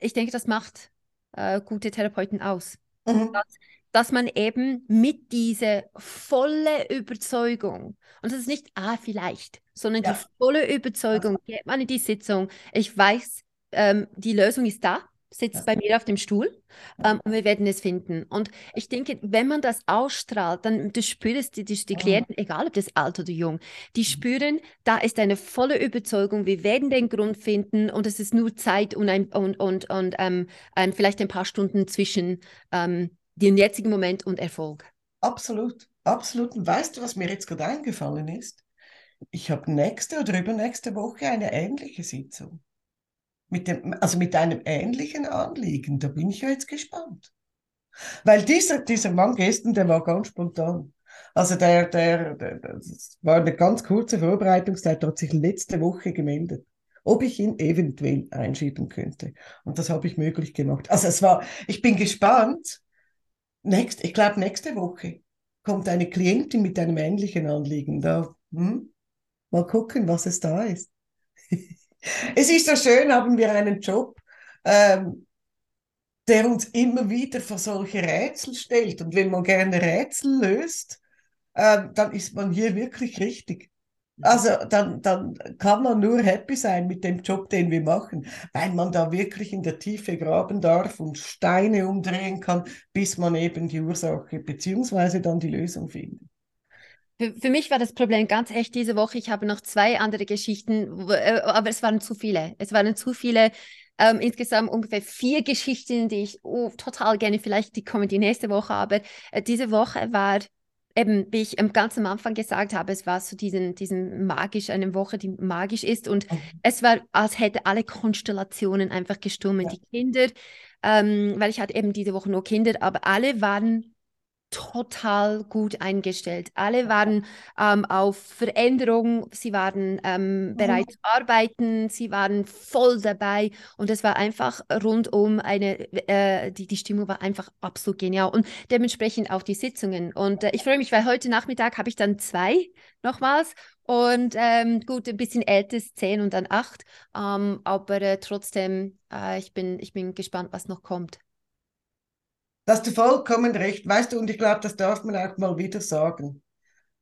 ich denke, das macht äh, gute Therapeuten aus. Mhm. Das, dass man eben mit dieser volle Überzeugung, und das ist nicht, ah, vielleicht, sondern ja. die volle Überzeugung, geht man in die Sitzung, ich weiß, ähm, die Lösung ist da, sitzt bei mir auf dem Stuhl ähm, und wir werden es finden. Und ich denke, wenn man das ausstrahlt, dann du spürst die, die, die Klienten, egal ob das alt oder jung, die mhm. spüren, da ist eine volle Überzeugung, wir werden den Grund finden und es ist nur Zeit und, ein, und, und, und ähm, ein, vielleicht ein paar Stunden zwischen ähm, den jetzigen Moment und Erfolg. Absolut, absolut. Und weißt du, was mir jetzt gerade eingefallen ist? ich habe nächste oder übernächste Woche eine ähnliche Sitzung. Mit dem, also mit einem ähnlichen Anliegen. Da bin ich ja jetzt gespannt. Weil dieser, dieser Mann gestern, der war ganz spontan. Also der, der, der, das war eine ganz kurze Vorbereitungszeit, der hat sich letzte Woche gemeldet, ob ich ihn eventuell einschieben könnte. Und das habe ich möglich gemacht. Also es war, ich bin gespannt. Nächst, ich glaube, nächste Woche kommt eine Klientin mit einem ähnlichen Anliegen. Da, hm, mal gucken, was es da ist. es ist so schön, haben wir einen Job, ähm, der uns immer wieder vor solche Rätsel stellt. Und wenn man gerne Rätsel löst, äh, dann ist man hier wirklich richtig. Also dann, dann kann man nur happy sein mit dem Job, den wir machen, weil man da wirklich in der Tiefe graben darf und Steine umdrehen kann, bis man eben die Ursache beziehungsweise dann die Lösung findet. Für, für, mich war das Problem ganz echt diese Woche. Ich habe noch zwei andere Geschichten, äh, aber es waren zu viele. Es waren zu viele. Ähm, insgesamt ungefähr vier Geschichten, die ich oh, total gerne vielleicht die kommen die nächste Woche. Aber äh, diese Woche war eben, wie ich ganz am Anfang gesagt habe, es war so diesen, diesen magisch, eine Woche, die magisch ist. Und mhm. es war, als hätte alle Konstellationen einfach gestummt. Ja. Die Kinder, ähm, weil ich hatte eben diese Woche nur Kinder, aber alle waren total gut eingestellt. Alle waren ähm, auf Veränderung, sie waren ähm, mhm. bereit zu arbeiten, sie waren voll dabei und es war einfach rundum eine, äh, die, die Stimmung war einfach absolut genial und dementsprechend auch die Sitzungen. Und äh, ich freue mich, weil heute Nachmittag habe ich dann zwei nochmals und ähm, gut, ein bisschen älter ist zehn und dann acht, ähm, aber äh, trotzdem, äh, ich, bin, ich bin gespannt, was noch kommt. Da hast du vollkommen recht, weißt du, und ich glaube, das darf man auch mal wieder sagen.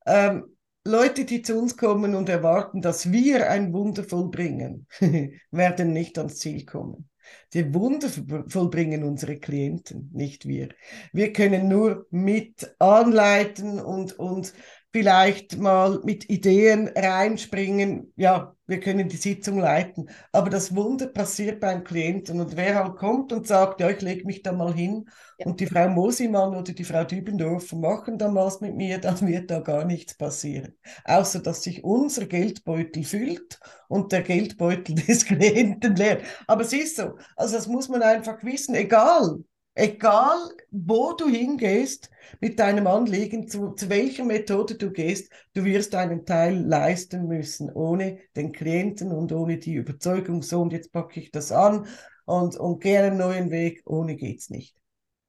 Ähm, Leute, die zu uns kommen und erwarten, dass wir ein Wunder vollbringen, werden nicht ans Ziel kommen. Die Wunder vollbringen unsere Klienten, nicht wir. Wir können nur mit anleiten und, und vielleicht mal mit Ideen reinspringen. Ja, wir können die Sitzung leiten. Aber das Wunder passiert beim Klienten. Und wer halt kommt und sagt, ja, ich lege mich da mal hin ja. und die Frau Mosimann oder die Frau Dübendorfer machen da was mit mir, dann wird da gar nichts passieren. Außer, dass sich unser Geldbeutel füllt und der Geldbeutel des Klienten leert. Aber es ist so. Also das muss man einfach wissen. Egal, Egal, wo du hingehst mit deinem Anliegen, zu, zu welcher Methode du gehst, du wirst einen Teil leisten müssen, ohne den Klienten und ohne die Überzeugung, so und jetzt packe ich das an und, und gehe einen neuen Weg, ohne geht's nicht.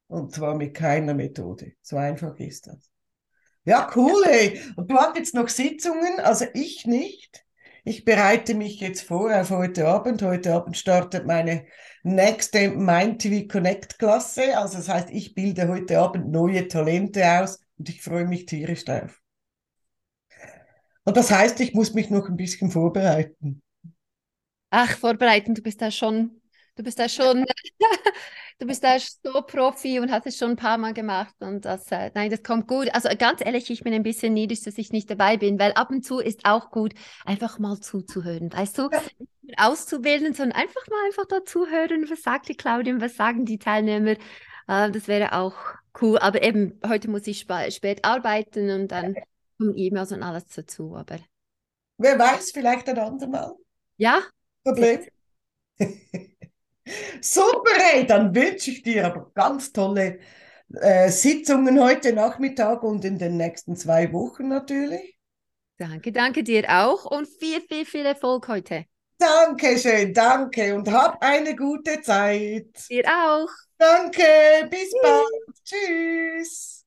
Und zwar mit keiner Methode. So einfach ist das. Ja, cool, ey. Und du hast jetzt noch Sitzungen, also ich nicht. Ich bereite mich jetzt vor auf heute Abend. Heute Abend startet meine nächste Mind TV Connect Klasse. Also das heißt, ich bilde heute Abend neue Talente aus und ich freue mich tierisch drauf. Und das heißt, ich muss mich noch ein bisschen vorbereiten. Ach, vorbereiten, du bist da schon, du bist da schon du bist da so Profi und hast es schon ein paar Mal gemacht und das, äh, nein, das kommt gut. Also ganz ehrlich, ich bin ein bisschen neidisch, dass ich nicht dabei bin, weil ab und zu ist auch gut, einfach mal zuzuhören, weißt du? Ja. Nicht auszubilden, sondern einfach mal einfach dazuhören, was sagt die Claudia, was sagen die Teilnehmer. Äh, das wäre auch cool, aber eben, heute muss ich sp spät arbeiten und dann kommen E-Mails und alles dazu, aber... Wer weiß, vielleicht ein andermal. Ja. Problem. Super, hey, dann wünsche ich dir aber ganz tolle äh, Sitzungen heute Nachmittag und in den nächsten zwei Wochen natürlich. Danke, danke dir auch und viel, viel, viel Erfolg heute. Danke schön, danke und hab eine gute Zeit. Dir auch. Danke, bis Tschüss. bald. Tschüss.